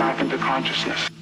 back into consciousness.